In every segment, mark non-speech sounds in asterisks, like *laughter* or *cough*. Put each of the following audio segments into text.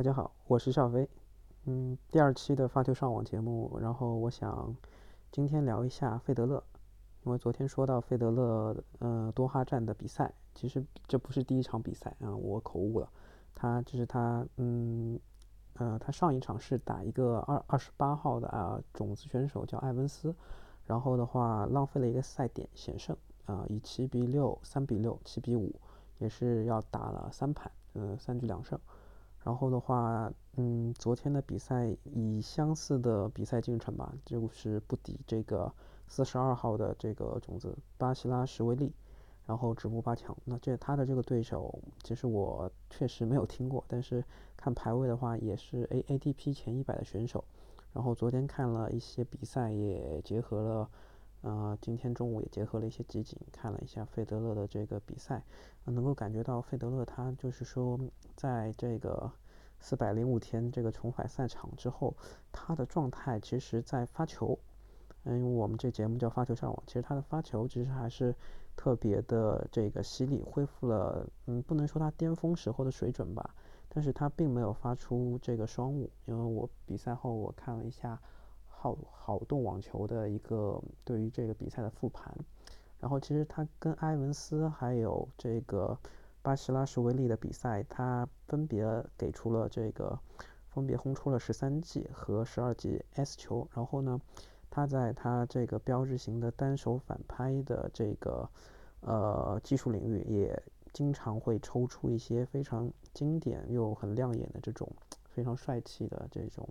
大家好，我是邵飞。嗯，第二期的发球上网节目，然后我想今天聊一下费德勒，因为昨天说到费德勒呃多哈站的比赛，其实这不是第一场比赛啊，我口误了。他就是他，嗯呃，他上一场是打一个二二十八号的啊种子选手叫埃文斯，然后的话浪费了一个赛点险胜啊，以七比六、三比六、七比五，也是要打了三盘，嗯，三局两胜。然后的话，嗯，昨天的比赛以相似的比赛进程吧，就是不敌这个四十二号的这个种子巴西拉什维利，然后止步八强。那这他的这个对手，其实我确实没有听过，但是看排位的话，也是 A A T P 前一百的选手。然后昨天看了一些比赛，也结合了。呃，今天中午也结合了一些集锦，看了一下费德勒的这个比赛，能够感觉到费德勒他就是说，在这个四百零五天这个重返赛场之后，他的状态其实，在发球，嗯，我们这节目叫发球上网，其实他的发球其实还是特别的这个犀利，恢复了，嗯，不能说他巅峰时候的水准吧，但是他并没有发出这个双误，因为我比赛后我看了一下。好好动网球的一个对于这个比赛的复盘，然后其实他跟埃文斯还有这个巴西拉什维利的比赛，他分别给出了这个分别轰出了十三记和十二记 S 球，然后呢，他在他这个标志型的单手反拍的这个呃技术领域，也经常会抽出一些非常经典又很亮眼的这种非常帅气的这种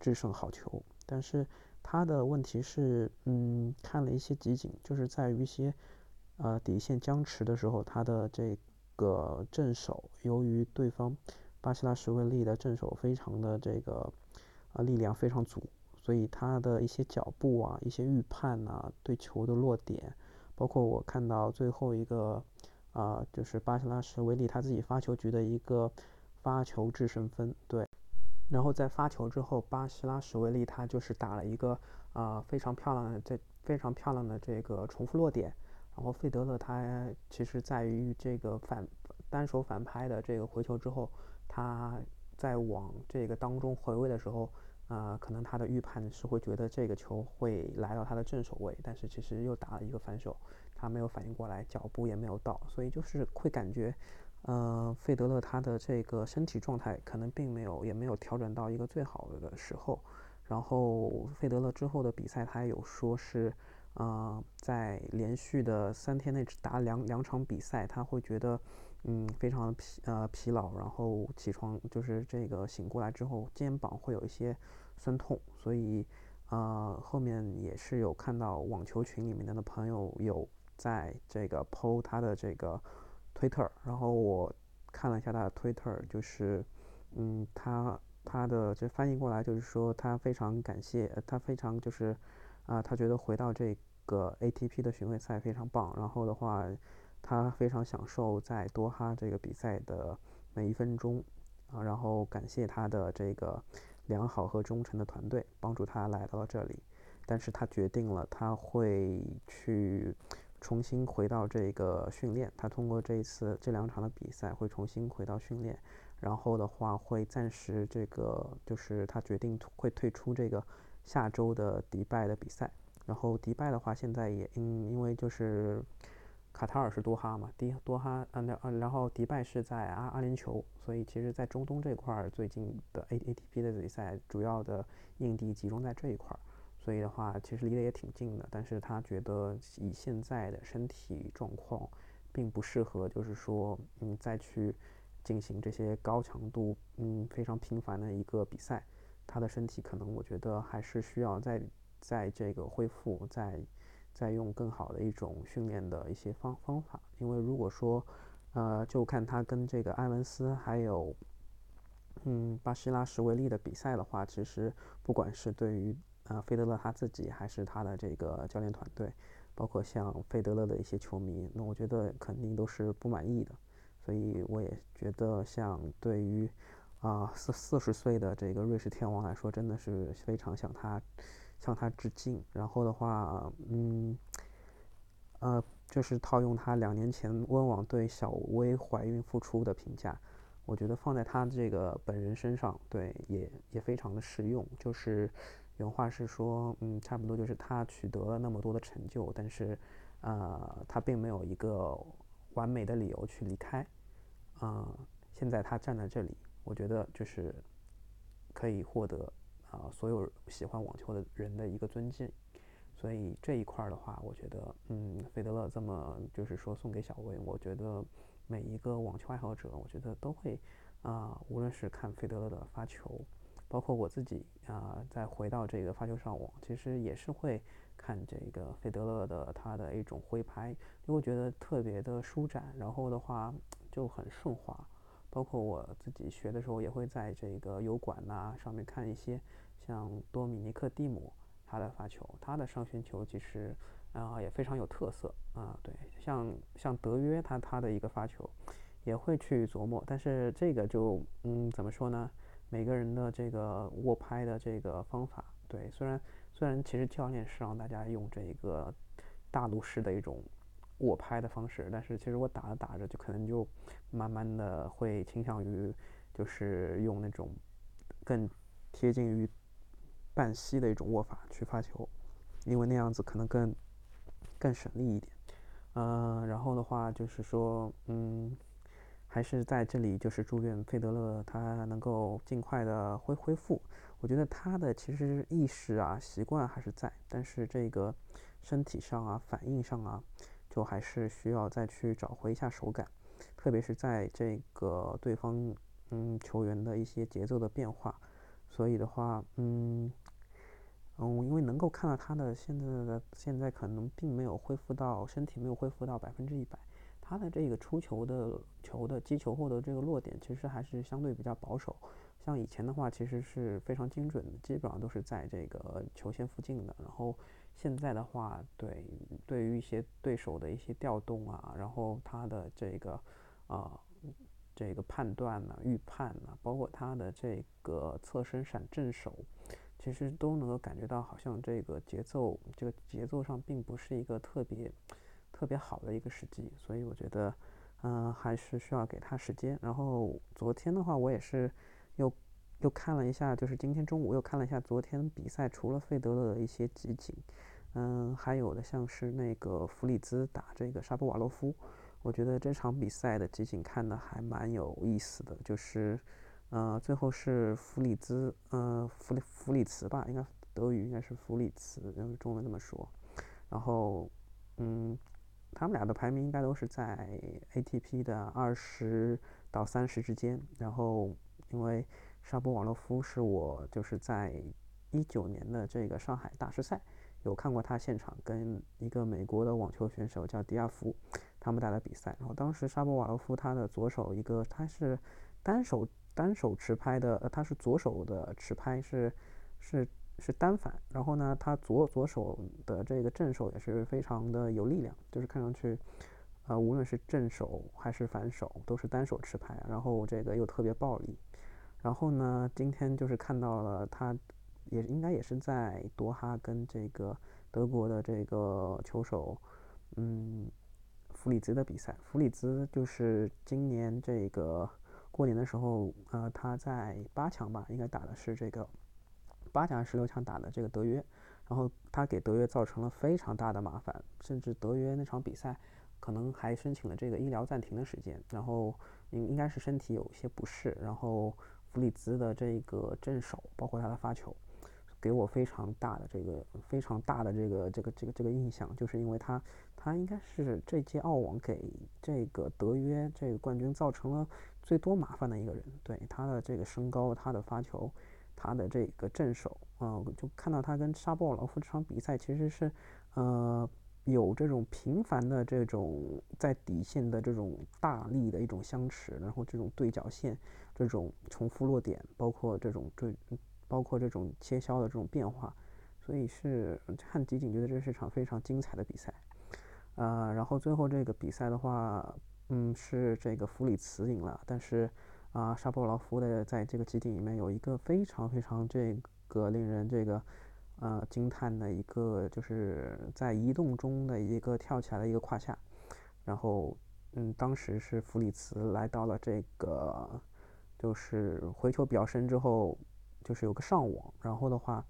制胜好球。但是他的问题是，嗯，看了一些集锦，就是在于一些，呃，底线僵持的时候，他的这个正手，由于对方巴西拉什维利的正手非常的这个，啊，力量非常足，所以他的一些脚步啊，一些预判啊，对球的落点，包括我看到最后一个，啊，就是巴西拉什维利他自己发球局的一个发球制胜分，对。然后在发球之后，巴西拉什维利他就是打了一个啊非常漂亮的这非常漂亮的这个重复落点。然后费德勒他其实在于这个反单手反拍的这个回球之后，他在往这个当中回位的时候，啊可能他的预判是会觉得这个球会来到他的正手位，但是其实又打了一个反手，他没有反应过来，脚步也没有到，所以就是会感觉。呃，费德勒他的这个身体状态可能并没有，也没有调整到一个最好的时候。然后费德勒之后的比赛，他有说是，呃，在连续的三天内只打两两场比赛，他会觉得，嗯，非常疲呃疲劳。然后起床就是这个醒过来之后，肩膀会有一些酸痛。所以，呃，后面也是有看到网球群里面的朋友有在这个剖他的这个。推特，然后我看了一下他的推特，就是，嗯，他他的这翻译过来就是说他非常感谢，他非常就是，啊，他觉得回到这个 ATP 的巡回赛非常棒，然后的话，他非常享受在多哈这个比赛的每一分钟，啊，然后感谢他的这个良好和忠诚的团队帮助他来到了这里，但是他决定了他会去。重新回到这个训练，他通过这一次这两场的比赛会重新回到训练，然后的话会暂时这个就是他决定会退出这个下周的迪拜的比赛，然后迪拜的话现在也因因为就是卡塔尔是多哈嘛，迪多哈嗯嗯，然后迪拜是在阿阿联酋，所以其实在中东这块儿最近的 A A T P 的比赛主要的硬地集中在这一块儿。所以的话，其实离得也挺近的，但是他觉得以现在的身体状况，并不适合，就是说，嗯，再去进行这些高强度，嗯，非常频繁的一个比赛。他的身体可能，我觉得还是需要在在这个恢复，在在用更好的一种训练的一些方方法。因为如果说，呃，就看他跟这个埃文斯还有，嗯，巴西拉什维利的比赛的话，其实不管是对于啊，费德勒他自己还是他的这个教练团队，包括像费德勒的一些球迷，那我觉得肯定都是不满意的。所以我也觉得，像对于啊四四十岁的这个瑞士天王来说，真的是非常向他向他致敬。然后的话，嗯，呃，就是套用他两年前温网对小薇怀孕复出的评价，我觉得放在他这个本人身上，对，也也非常的适用。就是原话是说，嗯，差不多就是他取得了那么多的成就，但是，呃，他并没有一个完美的理由去离开。啊，现在他站在这里，我觉得就是可以获得啊所有喜欢网球的人的一个尊敬。所以这一块儿的话，我觉得，嗯，费德勒这么就是说送给小威，我觉得。每一个网球爱好者，我觉得都会啊，无论是看费德勒的发球，包括我自己啊，再回到这个发球上网，其实也是会看这个费德勒的他的一种挥拍，因为觉得特别的舒展，然后的话就很顺滑。包括我自己学的时候，也会在这个油管呐上面看一些像多米尼克蒂姆他的发球，他的上旋球其实。啊，也非常有特色啊，对，像像德约他他的一个发球，也会去琢磨，但是这个就嗯怎么说呢？每个人的这个握拍的这个方法，对，虽然虽然其实教练是让大家用这个大陆式的一种握拍的方式，但是其实我打着打着就可能就慢慢的会倾向于就是用那种更贴近于半膝的一种握法去发球，因为那样子可能更。更省力一点，嗯，然后的话就是说，嗯，还是在这里就是祝愿费德勒他能够尽快的恢恢复。我觉得他的其实意识啊、习惯还是在，但是这个身体上啊、反应上啊，就还是需要再去找回一下手感，特别是在这个对方嗯球员的一些节奏的变化。所以的话，嗯。嗯，因为能够看到他的现在的现在可能并没有恢复到身体没有恢复到百分之一百，他的这个出球的球的击球后的这个落点其实还是相对比较保守。像以前的话，其实是非常精准的，基本上都是在这个球线附近的。然后现在的话，对对于一些对手的一些调动啊，然后他的这个啊这个判断呢、预判呢，包括他的这个侧身闪正手。其实都能够感觉到，好像这个节奏，这个节奏上并不是一个特别特别好的一个时机，所以我觉得，嗯，还是需要给他时间。然后昨天的话，我也是又又看了一下，就是今天中午又看了一下昨天比赛，除了费德勒的一些集锦，嗯，还有的像是那个弗里兹打这个沙波瓦洛夫，我觉得这场比赛的集锦看的还蛮有意思的，就是。呃，最后是弗里兹，呃，弗里弗里茨吧，应该德语应该是弗里茨，用中文这么说。然后，嗯，他们俩的排名应该都是在 ATP 的二十到三十之间。然后，因为沙波瓦洛夫是我就是在一九年的这个上海大师赛有看过他现场跟一个美国的网球选手叫迪亚福他们打的比赛。然后当时沙波瓦洛夫他的左手一个他是单手。单手持拍的，呃，他是左手的持拍是是是单反，然后呢，他左左手的这个正手也是非常的有力量，就是看上去，呃，无论是正手还是反手都是单手持拍，然后这个又特别暴力。然后呢，今天就是看到了他，也应该也是在多哈跟这个德国的这个球手，嗯，弗里兹的比赛。弗里兹就是今年这个。过年的时候，呃，他在八强吧，应该打的是这个八强十六强打的这个德约，然后他给德约造成了非常大的麻烦，甚至德约那场比赛可能还申请了这个医疗暂停的时间，然后应应该是身体有些不适，然后弗里兹的这个正手，包括他的发球。给我非常大的这个非常大的这个这个这个这个印象，就是因为他他应该是这届澳网给这个德约这个冠军造成了最多麻烦的一个人。对他的这个身高，他的发球，他的这个正手，啊，就看到他跟沙波尔劳夫这场比赛其实是呃有这种频繁的这种在底线的这种大力的一种相持，然后这种对角线这种重复落点，包括这种对。包括这种切削的这种变化，所以是看集锦觉得这是场非常精彩的比赛，呃，然后最后这个比赛的话，嗯，是这个弗里茨赢了，但是啊，沙波劳夫的在这个集锦里面有一个非常非常这个令人这个呃惊叹的一个，就是在移动中的一个跳起来的一个胯下，然后嗯，当时是弗里茨来到了这个就是回球比较深之后，就是有个上网，然后的话，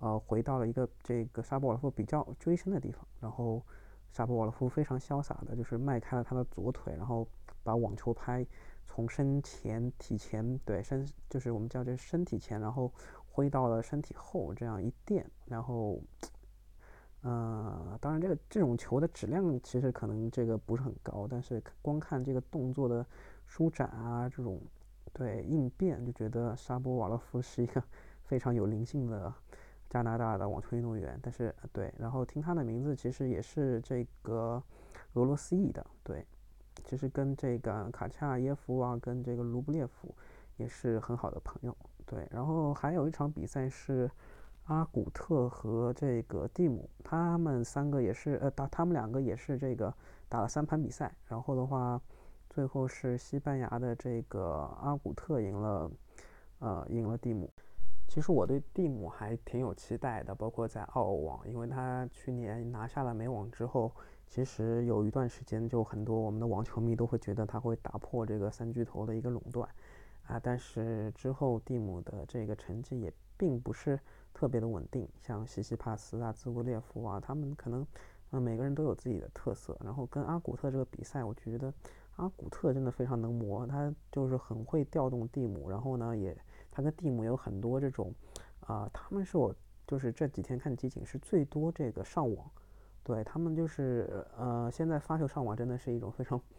呃，回到了一个这个沙波瓦洛夫比较追身的地方，然后沙波瓦洛夫非常潇洒的，就是迈开了他的左腿，然后把网球拍从身前体前对身就是我们叫这身体前，然后挥到了身体后，这样一垫，然后。呃，当然，这个这种球的质量其实可能这个不是很高，但是光看这个动作的舒展啊，这种对应变，就觉得沙波瓦洛夫是一个 *laughs* 非常有灵性的加拿大的网球运动员。但是对，然后听他的名字，其实也是这个俄罗斯裔的，对，其实跟这个卡恰耶夫啊，跟这个卢布列夫也是很好的朋友，对。然后还有一场比赛是。阿古特和这个蒂姆，他们三个也是，呃，打他们两个也是这个打了三盘比赛，然后的话，最后是西班牙的这个阿古特赢了，呃，赢了蒂姆。其实我对蒂姆还挺有期待的，包括在澳网，因为他去年拿下了美网之后，其实有一段时间就很多我们的网球迷都会觉得他会打破这个三巨头的一个垄断，啊，但是之后蒂姆的这个成绩也并不是。特别的稳定，像西西帕斯啊、兹维列夫啊，他们可能，嗯，每个人都有自己的特色。然后跟阿古特这个比赛，我觉得阿古特真的非常能磨，他就是很会调动蒂姆。然后呢，也他跟蒂姆有很多这种，啊，他们是我就是这几天看集锦是最多这个上网，对他们就是呃，现在发球上网真的是一种非常。*laughs*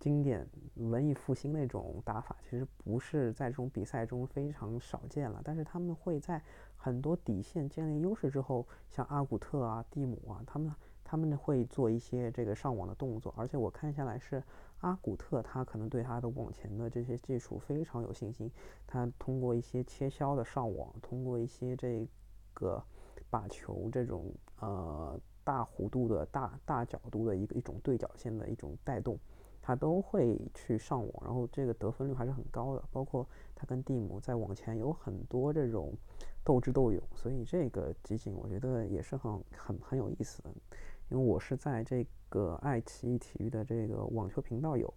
经典文艺复兴那种打法，其实不是在这种比赛中非常少见了。但是他们会在很多底线建立优势之后，像阿古特啊、蒂姆啊，他们他们会做一些这个上网的动作。而且我看下来是阿古特，他可能对他的网前的这些技术非常有信心。他通过一些切削的上网，通过一些这个把球这种呃大弧度的大大角度的一个一种对角线的一种带动。他都会去上网，然后这个得分率还是很高的。包括他跟蒂姆在网前有很多这种斗智斗勇，所以这个集锦我觉得也是很很很有意思的。因为我是在这个爱奇艺体育的这个网球频道有，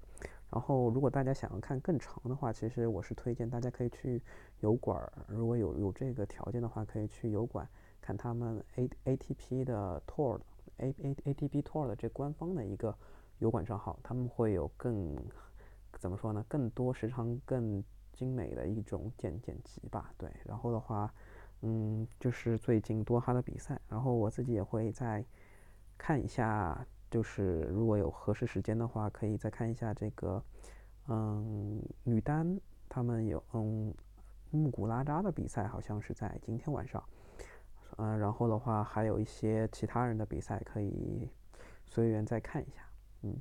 然后如果大家想要看更长的话，其实我是推荐大家可以去油管儿，如果有有这个条件的话，可以去油管看他们 A A T P 的 Tour A A A T P Tour 的这官方的一个。油管账号，他们会有更怎么说呢？更多时长更精美的一种剪剪辑吧。对，然后的话，嗯，就是最近多哈的比赛，然后我自己也会在看一下，就是如果有合适时间的话，可以再看一下这个，嗯，女单他们有嗯穆古拉扎的比赛，好像是在今天晚上，嗯，然后的话还有一些其他人的比赛可以随缘再看一下。嗯。